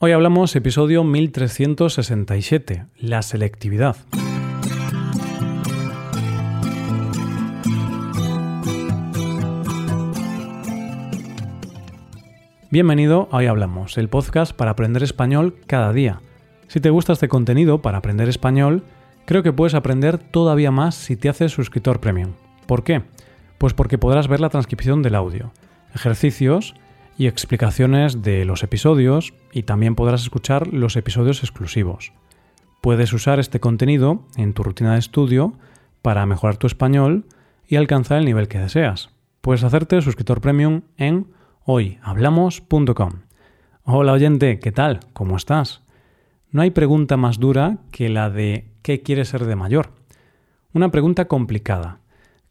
Hoy hablamos episodio 1367, la selectividad. Bienvenido a Hoy Hablamos, el podcast para aprender español cada día. Si te gusta este contenido para aprender español, creo que puedes aprender todavía más si te haces suscriptor premium. ¿Por qué? Pues porque podrás ver la transcripción del audio, ejercicios y explicaciones de los episodios y también podrás escuchar los episodios exclusivos. Puedes usar este contenido en tu rutina de estudio para mejorar tu español y alcanzar el nivel que deseas. Puedes hacerte suscriptor premium en hoyhablamos.com. Hola oyente, ¿qué tal? ¿Cómo estás? No hay pregunta más dura que la de ¿qué quieres ser de mayor? Una pregunta complicada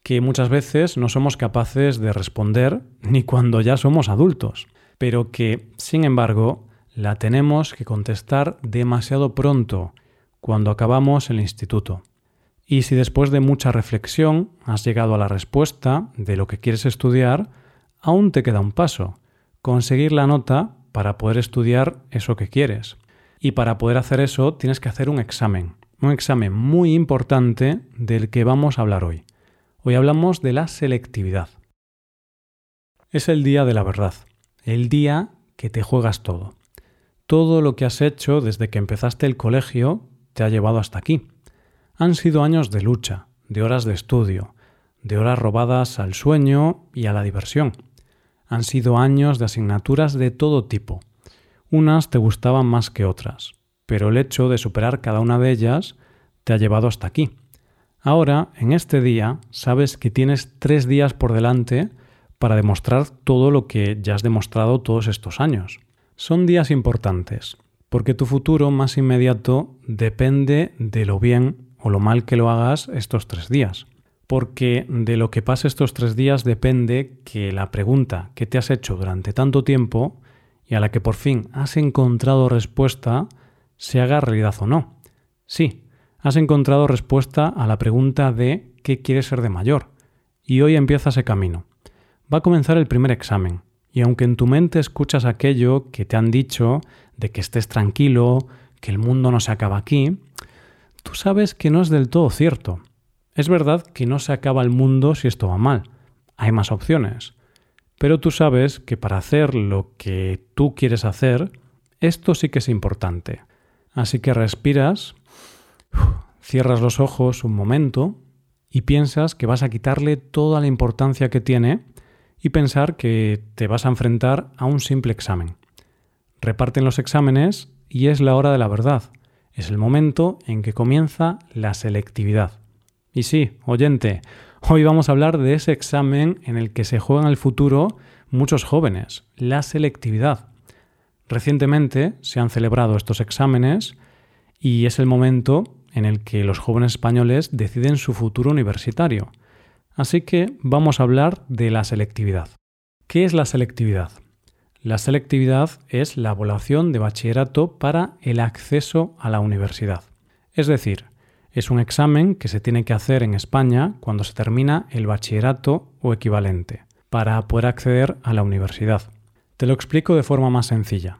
que muchas veces no somos capaces de responder ni cuando ya somos adultos, pero que, sin embargo, la tenemos que contestar demasiado pronto, cuando acabamos el instituto. Y si después de mucha reflexión has llegado a la respuesta de lo que quieres estudiar, aún te queda un paso, conseguir la nota para poder estudiar eso que quieres. Y para poder hacer eso tienes que hacer un examen, un examen muy importante del que vamos a hablar hoy. Hoy hablamos de la selectividad. Es el día de la verdad, el día que te juegas todo. Todo lo que has hecho desde que empezaste el colegio te ha llevado hasta aquí. Han sido años de lucha, de horas de estudio, de horas robadas al sueño y a la diversión. Han sido años de asignaturas de todo tipo. Unas te gustaban más que otras, pero el hecho de superar cada una de ellas te ha llevado hasta aquí. Ahora, en este día, sabes que tienes tres días por delante para demostrar todo lo que ya has demostrado todos estos años. Son días importantes, porque tu futuro más inmediato depende de lo bien o lo mal que lo hagas estos tres días. Porque de lo que pase estos tres días depende que la pregunta que te has hecho durante tanto tiempo y a la que por fin has encontrado respuesta se haga realidad o no. Sí, has encontrado respuesta a la pregunta de ¿qué quieres ser de mayor? Y hoy empieza ese camino. Va a comenzar el primer examen, y aunque en tu mente escuchas aquello que te han dicho de que estés tranquilo, que el mundo no se acaba aquí, tú sabes que no es del todo cierto. Es verdad que no se acaba el mundo si esto va mal. Hay más opciones. Pero tú sabes que para hacer lo que tú quieres hacer, esto sí que es importante. Así que respiras Cierras los ojos un momento y piensas que vas a quitarle toda la importancia que tiene y pensar que te vas a enfrentar a un simple examen. Reparten los exámenes y es la hora de la verdad. Es el momento en que comienza la selectividad. Y sí, oyente, hoy vamos a hablar de ese examen en el que se juegan el futuro muchos jóvenes, la selectividad. Recientemente se han celebrado estos exámenes y es el momento en el que los jóvenes españoles deciden su futuro universitario. Así que vamos a hablar de la selectividad. ¿Qué es la selectividad? La selectividad es la evaluación de bachillerato para el acceso a la universidad. Es decir, es un examen que se tiene que hacer en España cuando se termina el bachillerato o equivalente, para poder acceder a la universidad. Te lo explico de forma más sencilla.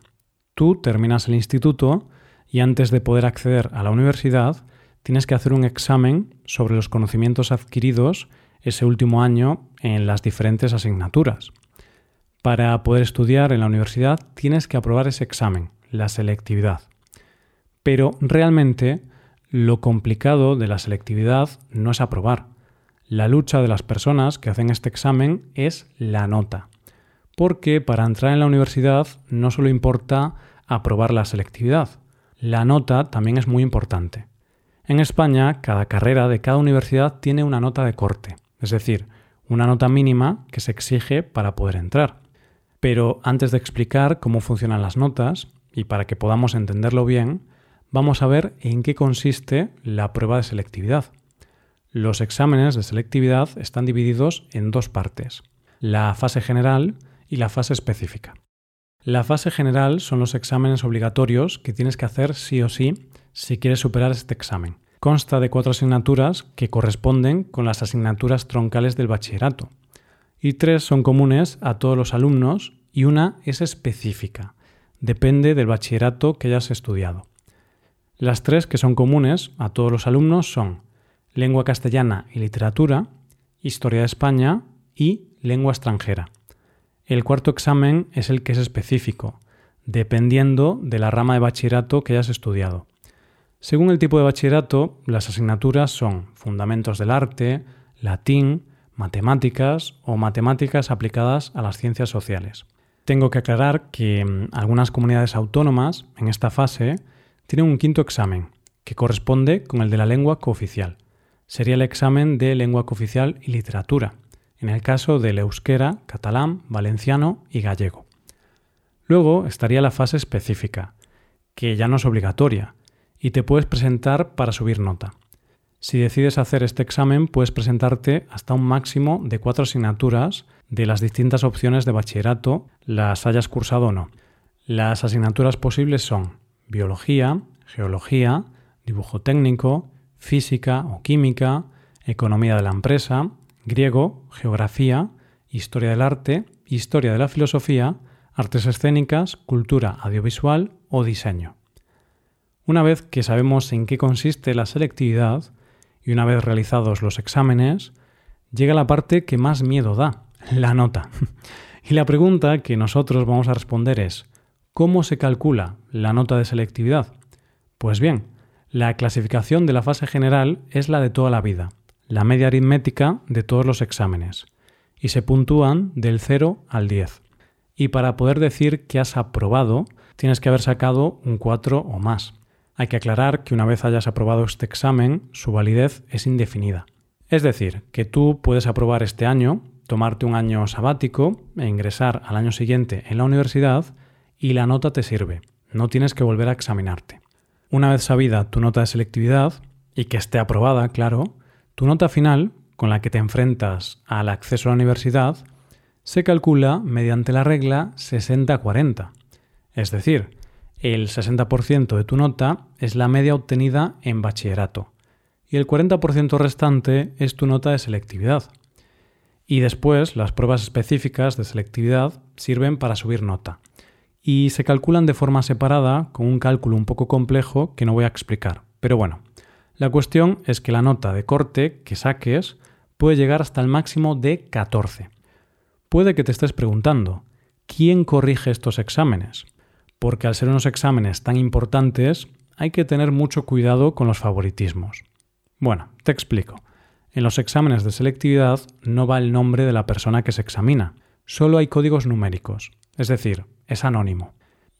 Tú terminas el instituto y antes de poder acceder a la universidad tienes que hacer un examen sobre los conocimientos adquiridos ese último año en las diferentes asignaturas. Para poder estudiar en la universidad tienes que aprobar ese examen, la selectividad. Pero realmente lo complicado de la selectividad no es aprobar. La lucha de las personas que hacen este examen es la nota. Porque para entrar en la universidad no solo importa aprobar la selectividad, la nota también es muy importante. En España, cada carrera de cada universidad tiene una nota de corte, es decir, una nota mínima que se exige para poder entrar. Pero antes de explicar cómo funcionan las notas, y para que podamos entenderlo bien, vamos a ver en qué consiste la prueba de selectividad. Los exámenes de selectividad están divididos en dos partes, la fase general y la fase específica. La fase general son los exámenes obligatorios que tienes que hacer sí o sí si quieres superar este examen. Consta de cuatro asignaturas que corresponden con las asignaturas troncales del bachillerato. Y tres son comunes a todos los alumnos y una es específica, depende del bachillerato que hayas estudiado. Las tres que son comunes a todos los alumnos son lengua castellana y literatura, historia de España y lengua extranjera. El cuarto examen es el que es específico, dependiendo de la rama de bachillerato que hayas estudiado. Según el tipo de bachillerato, las asignaturas son fundamentos del arte, latín, matemáticas o matemáticas aplicadas a las ciencias sociales. Tengo que aclarar que mm, algunas comunidades autónomas en esta fase tienen un quinto examen, que corresponde con el de la lengua cooficial. Sería el examen de lengua cooficial y literatura, en el caso del euskera, catalán, valenciano y gallego. Luego estaría la fase específica, que ya no es obligatoria, y te puedes presentar para subir nota. Si decides hacer este examen, puedes presentarte hasta un máximo de cuatro asignaturas de las distintas opciones de bachillerato, las hayas cursado o no. Las asignaturas posibles son biología, geología, dibujo técnico, física o química, economía de la empresa, griego, geografía, historia del arte, historia de la filosofía, artes escénicas, cultura audiovisual o diseño. Una vez que sabemos en qué consiste la selectividad y una vez realizados los exámenes, llega la parte que más miedo da, la nota. y la pregunta que nosotros vamos a responder es, ¿cómo se calcula la nota de selectividad? Pues bien, la clasificación de la fase general es la de toda la vida, la media aritmética de todos los exámenes, y se puntúan del 0 al 10. Y para poder decir que has aprobado, tienes que haber sacado un 4 o más. Hay que aclarar que una vez hayas aprobado este examen, su validez es indefinida. Es decir, que tú puedes aprobar este año, tomarte un año sabático e ingresar al año siguiente en la universidad y la nota te sirve. No tienes que volver a examinarte. Una vez sabida tu nota de selectividad, y que esté aprobada, claro, tu nota final, con la que te enfrentas al acceso a la universidad, se calcula mediante la regla 60-40. Es decir, el 60% de tu nota es la media obtenida en bachillerato y el 40% restante es tu nota de selectividad. Y después las pruebas específicas de selectividad sirven para subir nota y se calculan de forma separada con un cálculo un poco complejo que no voy a explicar. Pero bueno, la cuestión es que la nota de corte que saques puede llegar hasta el máximo de 14. Puede que te estés preguntando, ¿quién corrige estos exámenes? porque al ser unos exámenes tan importantes hay que tener mucho cuidado con los favoritismos. Bueno, te explico. En los exámenes de selectividad no va el nombre de la persona que se examina, solo hay códigos numéricos, es decir, es anónimo.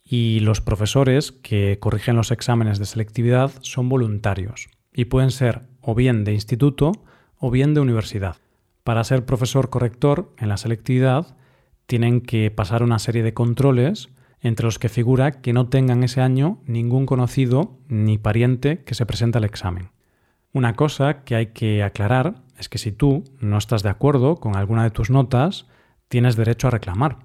Y los profesores que corrigen los exámenes de selectividad son voluntarios y pueden ser o bien de instituto o bien de universidad. Para ser profesor corrector en la selectividad tienen que pasar una serie de controles entre los que figura que no tengan ese año ningún conocido ni pariente que se presente al examen. Una cosa que hay que aclarar es que si tú no estás de acuerdo con alguna de tus notas, tienes derecho a reclamar.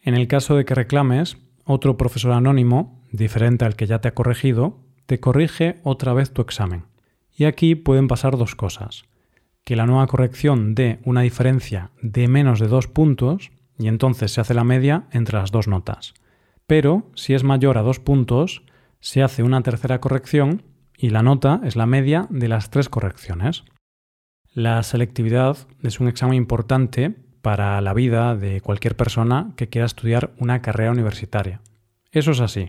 En el caso de que reclames, otro profesor anónimo, diferente al que ya te ha corregido, te corrige otra vez tu examen. Y aquí pueden pasar dos cosas. Que la nueva corrección dé una diferencia de menos de dos puntos y entonces se hace la media entre las dos notas pero si es mayor a dos puntos, se hace una tercera corrección y la nota es la media de las tres correcciones. La selectividad es un examen importante para la vida de cualquier persona que quiera estudiar una carrera universitaria. Eso es así.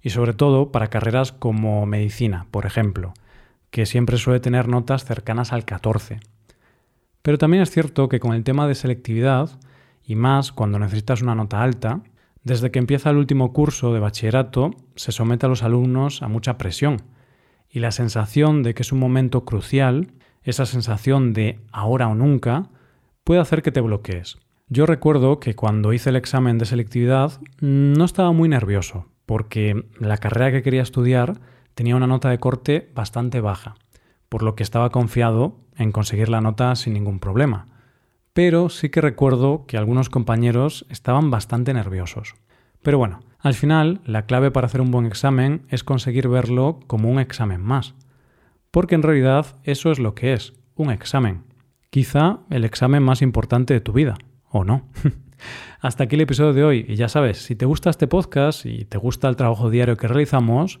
Y sobre todo para carreras como medicina, por ejemplo, que siempre suele tener notas cercanas al 14. Pero también es cierto que con el tema de selectividad, y más cuando necesitas una nota alta, desde que empieza el último curso de bachillerato, se somete a los alumnos a mucha presión y la sensación de que es un momento crucial, esa sensación de ahora o nunca, puede hacer que te bloquees. Yo recuerdo que cuando hice el examen de selectividad no estaba muy nervioso, porque la carrera que quería estudiar tenía una nota de corte bastante baja, por lo que estaba confiado en conseguir la nota sin ningún problema pero sí que recuerdo que algunos compañeros estaban bastante nerviosos. Pero bueno, al final la clave para hacer un buen examen es conseguir verlo como un examen más. Porque en realidad eso es lo que es, un examen. Quizá el examen más importante de tu vida, ¿o no? Hasta aquí el episodio de hoy y ya sabes, si te gusta este podcast y te gusta el trabajo diario que realizamos,